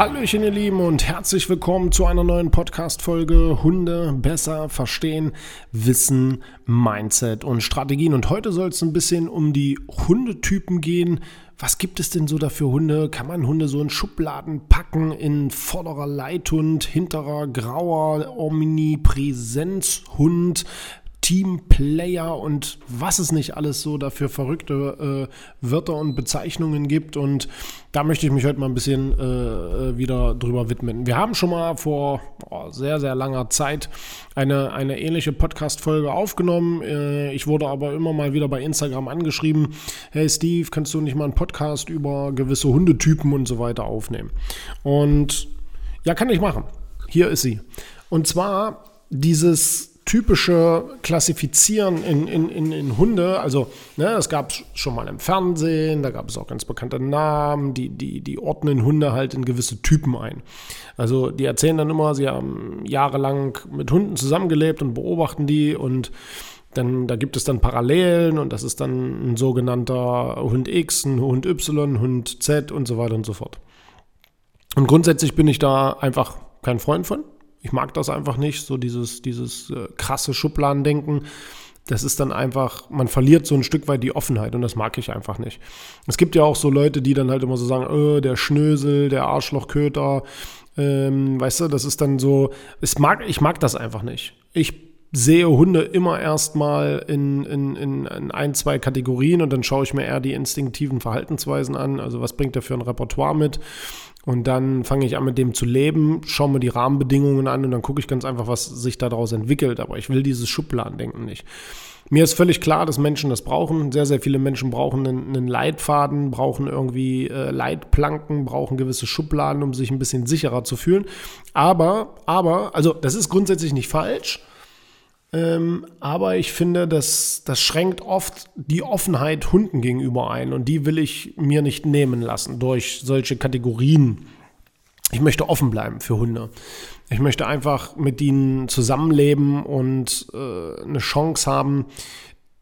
Hallöchen ihr Lieben und herzlich willkommen zu einer neuen Podcast-Folge Hunde besser verstehen, Wissen, Mindset und Strategien. Und heute soll es ein bisschen um die Hundetypen gehen. Was gibt es denn so da für Hunde? Kann man Hunde so in Schubladen packen, in vorderer Leithund, hinterer grauer Omnipräsenzhund? Teamplayer und was es nicht alles so dafür verrückte äh, Wörter und Bezeichnungen gibt. Und da möchte ich mich heute mal ein bisschen äh, äh, wieder drüber widmen. Wir haben schon mal vor oh, sehr, sehr langer Zeit eine, eine ähnliche Podcast-Folge aufgenommen. Äh, ich wurde aber immer mal wieder bei Instagram angeschrieben: Hey Steve, kannst du nicht mal einen Podcast über gewisse Hundetypen und so weiter aufnehmen? Und ja, kann ich machen. Hier ist sie. Und zwar dieses typische Klassifizieren in, in, in, in Hunde, also ne, das gab es schon mal im Fernsehen, da gab es auch ganz bekannte Namen, die, die, die ordnen Hunde halt in gewisse Typen ein. Also die erzählen dann immer, sie haben jahrelang mit Hunden zusammengelebt und beobachten die und dann, da gibt es dann Parallelen und das ist dann ein sogenannter Hund X, ein Hund Y, Hund Z und so weiter und so fort. Und grundsätzlich bin ich da einfach kein Freund von. Ich mag das einfach nicht, so dieses, dieses äh, krasse Schubladendenken. Das ist dann einfach, man verliert so ein Stück weit die Offenheit und das mag ich einfach nicht. Es gibt ja auch so Leute, die dann halt immer so sagen, oh, der Schnösel, der Arschlochköter, ähm, weißt du, das ist dann so, ich mag, ich mag das einfach nicht. Ich sehe Hunde immer erstmal in, in, in, in ein, zwei Kategorien und dann schaue ich mir eher die instinktiven Verhaltensweisen an. Also was bringt er für ein Repertoire mit? Und dann fange ich an, mit dem zu leben, schaue mir die Rahmenbedingungen an und dann gucke ich ganz einfach, was sich daraus entwickelt. Aber ich will dieses Schubladendenken nicht. Mir ist völlig klar, dass Menschen das brauchen. Sehr, sehr viele Menschen brauchen einen, einen Leitfaden, brauchen irgendwie äh, Leitplanken, brauchen gewisse Schubladen, um sich ein bisschen sicherer zu fühlen. Aber, aber, also das ist grundsätzlich nicht falsch. Ähm, aber ich finde, das, das schränkt oft die Offenheit Hunden gegenüber ein und die will ich mir nicht nehmen lassen durch solche Kategorien. Ich möchte offen bleiben für Hunde. Ich möchte einfach mit ihnen zusammenleben und äh, eine Chance haben,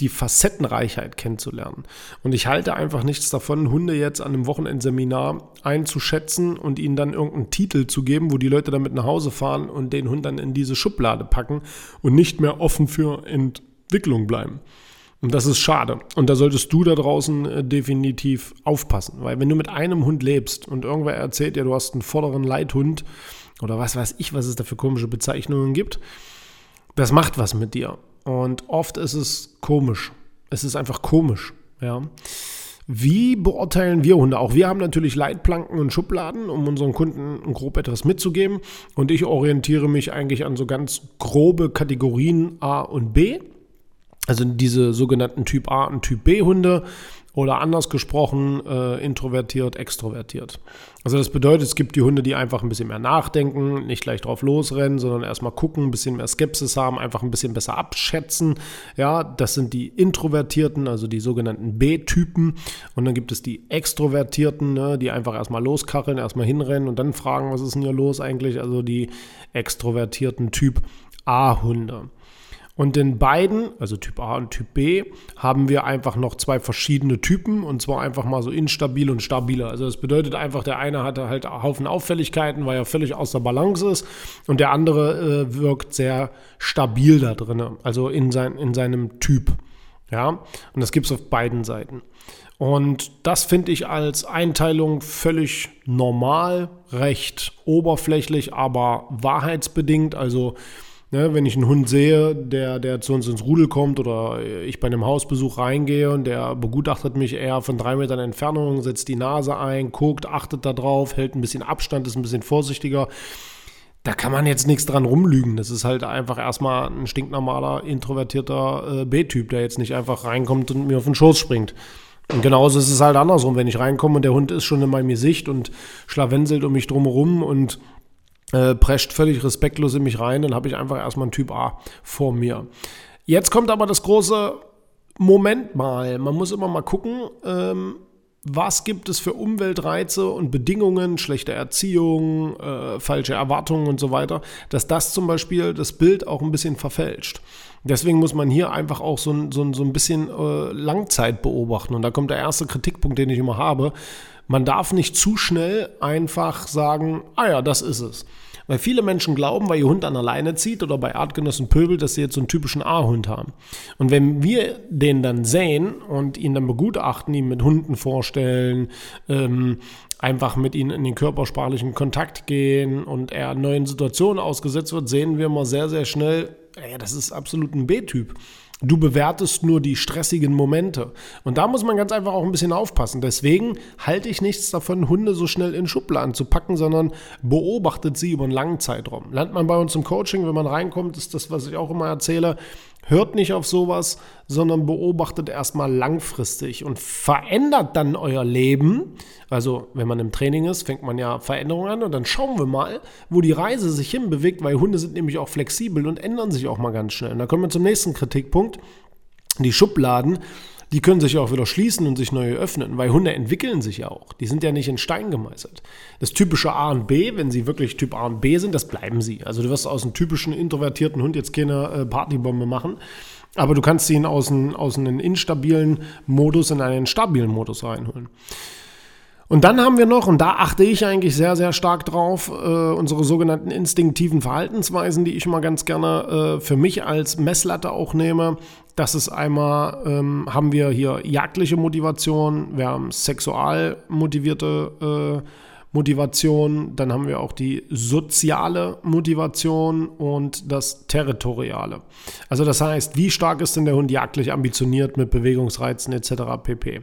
die Facettenreichheit kennenzulernen. Und ich halte einfach nichts davon, Hunde jetzt an einem Wochenendseminar einzuschätzen und ihnen dann irgendeinen Titel zu geben, wo die Leute damit nach Hause fahren und den Hund dann in diese Schublade packen und nicht mehr offen für Entwicklung bleiben. Und das ist schade. Und da solltest du da draußen äh, definitiv aufpassen. Weil wenn du mit einem Hund lebst und irgendwer erzählt dir, du hast einen vorderen Leithund oder was weiß ich, was es da für komische Bezeichnungen gibt, das macht was mit dir. Und oft ist es komisch. Es ist einfach komisch. Ja. Wie beurteilen wir Hunde? Auch wir haben natürlich Leitplanken und Schubladen, um unseren Kunden grob etwas mitzugeben. Und ich orientiere mich eigentlich an so ganz grobe Kategorien A und B. Also diese sogenannten Typ A und Typ B Hunde. Oder anders gesprochen, äh, introvertiert, extrovertiert. Also das bedeutet, es gibt die Hunde, die einfach ein bisschen mehr nachdenken, nicht gleich drauf losrennen, sondern erstmal gucken, ein bisschen mehr Skepsis haben, einfach ein bisschen besser abschätzen. Ja, das sind die Introvertierten, also die sogenannten B-Typen. Und dann gibt es die Extrovertierten, ne, die einfach erstmal loskacheln, erstmal hinrennen und dann fragen, was ist denn hier los eigentlich? Also die extrovertierten Typ A-Hunde. Und in beiden, also Typ A und Typ B, haben wir einfach noch zwei verschiedene Typen und zwar einfach mal so instabil und stabiler. Also das bedeutet einfach, der eine hatte halt einen Haufen Auffälligkeiten, weil er völlig außer Balance ist und der andere äh, wirkt sehr stabil da drin, also in, sein, in seinem Typ. Ja, und das gibt es auf beiden Seiten. Und das finde ich als Einteilung völlig normal, recht oberflächlich, aber wahrheitsbedingt. Also Ne, wenn ich einen Hund sehe, der, der zu uns ins Rudel kommt oder ich bei einem Hausbesuch reingehe und der begutachtet mich eher von drei Metern Entfernung, setzt die Nase ein, guckt, achtet darauf, hält ein bisschen Abstand, ist ein bisschen vorsichtiger. da kann man jetzt nichts dran rumlügen. Das ist halt einfach erstmal ein stinknormaler, introvertierter äh, B-Typ, der jetzt nicht einfach reinkommt und mir auf den Schoß springt. Und genauso ist es halt andersrum, wenn ich reinkomme und der Hund ist schon in meinem Gesicht und schlawenselt um mich drumherum und äh, prescht völlig respektlos in mich rein, dann habe ich einfach erstmal einen Typ A vor mir. Jetzt kommt aber das große Moment mal. Man muss immer mal gucken, ähm, was gibt es für Umweltreize und Bedingungen, schlechte Erziehung, äh, falsche Erwartungen und so weiter, dass das zum Beispiel das Bild auch ein bisschen verfälscht. Deswegen muss man hier einfach auch so, ein, so, so ein bisschen äh, Langzeit beobachten. Und da kommt der erste Kritikpunkt, den ich immer habe. Man darf nicht zu schnell einfach sagen, ah ja, das ist es. Weil viele Menschen glauben, weil ihr Hund an alleine zieht oder bei Artgenossen pöbelt, dass sie jetzt so einen typischen A-Hund haben. Und wenn wir den dann sehen und ihn dann begutachten, ihn mit Hunden vorstellen, ähm, einfach mit ihnen in den körpersprachlichen Kontakt gehen und er neuen Situationen ausgesetzt wird, sehen wir mal sehr, sehr schnell, ja, das ist absolut ein B-Typ. Du bewertest nur die stressigen Momente. Und da muss man ganz einfach auch ein bisschen aufpassen. Deswegen halte ich nichts davon, Hunde so schnell in Schubladen zu packen, sondern beobachtet sie über einen langen Zeitraum. Lernt man bei uns im Coaching, wenn man reinkommt, ist das, was ich auch immer erzähle, Hört nicht auf sowas, sondern beobachtet erstmal langfristig und verändert dann euer Leben. Also, wenn man im Training ist, fängt man ja Veränderungen an und dann schauen wir mal, wo die Reise sich hinbewegt, weil Hunde sind nämlich auch flexibel und ändern sich auch mal ganz schnell. Und da kommen wir zum nächsten Kritikpunkt. Die Schubladen die können sich auch wieder schließen und sich neu öffnen, weil Hunde entwickeln sich ja auch. Die sind ja nicht in Stein gemeißelt. Das typische A und B, wenn sie wirklich Typ A und B sind, das bleiben sie. Also du wirst aus einem typischen introvertierten Hund jetzt keine äh, Partybombe machen, aber du kannst ihn aus, ein, aus einem instabilen Modus in einen stabilen Modus reinholen. Und dann haben wir noch, und da achte ich eigentlich sehr, sehr stark drauf, äh, unsere sogenannten instinktiven Verhaltensweisen, die ich mal ganz gerne äh, für mich als Messlatte auch nehme. Das ist einmal, ähm, haben wir hier jagdliche Motivation, wir haben sexual motivierte äh, Motivation, dann haben wir auch die soziale Motivation und das territoriale. Also das heißt, wie stark ist denn der Hund jagdlich ambitioniert mit Bewegungsreizen etc. pp.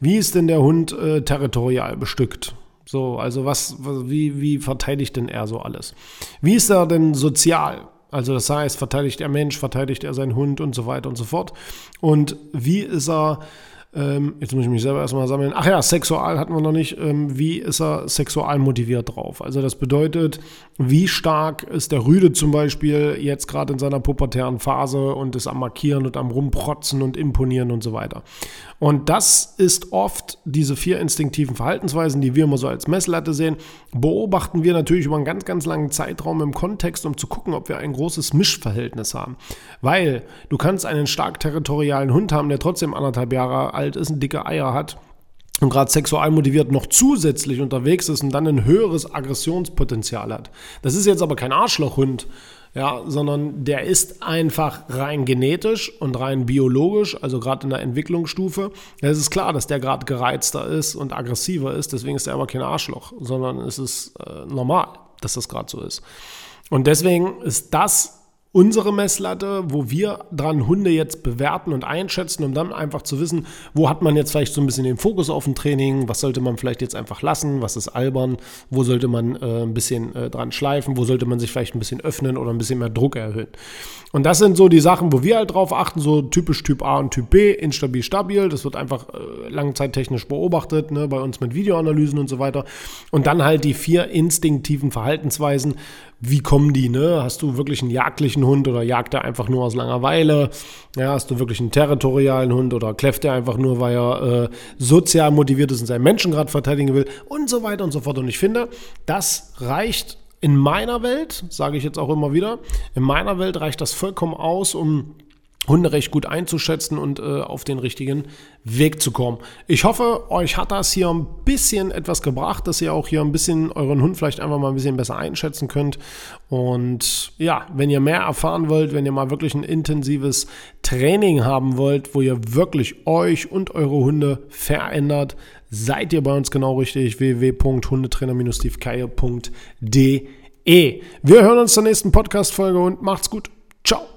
Wie ist denn der Hund äh, territorial bestückt? So, also was, wie, wie verteidigt denn er so alles? Wie ist er denn sozial? Also das heißt, verteidigt er Mensch, verteidigt er seinen Hund und so weiter und so fort. Und wie ist er ähm, jetzt muss ich mich selber erstmal sammeln. Ach ja, sexual hatten wir noch nicht. Ähm, wie ist er sexual motiviert drauf? Also das bedeutet, wie stark ist der Rüde zum Beispiel jetzt gerade in seiner pubertären Phase und ist am Markieren und am Rumprotzen und Imponieren und so weiter. Und das ist oft diese vier instinktiven Verhaltensweisen, die wir immer so als Messlatte sehen, beobachten wir natürlich über einen ganz, ganz langen Zeitraum im Kontext, um zu gucken, ob wir ein großes Mischverhältnis haben. Weil du kannst einen stark territorialen Hund haben, der trotzdem anderthalb Jahre alt alt ist, dicke Eier hat und gerade sexual motiviert noch zusätzlich unterwegs ist und dann ein höheres Aggressionspotenzial hat. Das ist jetzt aber kein Arschlochhund, ja, sondern der ist einfach rein genetisch und rein biologisch, also gerade in der Entwicklungsstufe. Es ist klar, dass der gerade gereizter ist und aggressiver ist, deswegen ist er aber kein Arschloch, sondern es ist äh, normal, dass das gerade so ist. Und deswegen ist das unsere Messlatte, wo wir dran Hunde jetzt bewerten und einschätzen, um dann einfach zu wissen, wo hat man jetzt vielleicht so ein bisschen den Fokus auf dem Training, was sollte man vielleicht jetzt einfach lassen, was ist albern, wo sollte man äh, ein bisschen äh, dran schleifen, wo sollte man sich vielleicht ein bisschen öffnen oder ein bisschen mehr Druck erhöhen. Und das sind so die Sachen, wo wir halt drauf achten, so typisch Typ A und Typ B, instabil, stabil, das wird einfach äh, langzeittechnisch beobachtet, ne, bei uns mit Videoanalysen und so weiter. Und dann halt die vier instinktiven Verhaltensweisen, wie kommen die, ne? Hast du wirklich einen jagdlichen Hund oder jagt er einfach nur aus Langeweile? Ja, hast du wirklich einen territorialen Hund oder kläfft er einfach nur, weil er äh, sozial motiviert ist und seinen Menschen gerade verteidigen will und so weiter und so fort. Und ich finde, das reicht in meiner Welt, sage ich jetzt auch immer wieder, in meiner Welt reicht das vollkommen aus, um Hunde recht gut einzuschätzen und äh, auf den richtigen Weg zu kommen. Ich hoffe, euch hat das hier ein bisschen etwas gebracht, dass ihr auch hier ein bisschen euren Hund vielleicht einfach mal ein bisschen besser einschätzen könnt. Und ja, wenn ihr mehr erfahren wollt, wenn ihr mal wirklich ein intensives Training haben wollt, wo ihr wirklich euch und eure Hunde verändert, seid ihr bei uns genau richtig. www.hundetrainer-steve Wir hören uns zur nächsten Podcast-Folge und macht's gut. Ciao.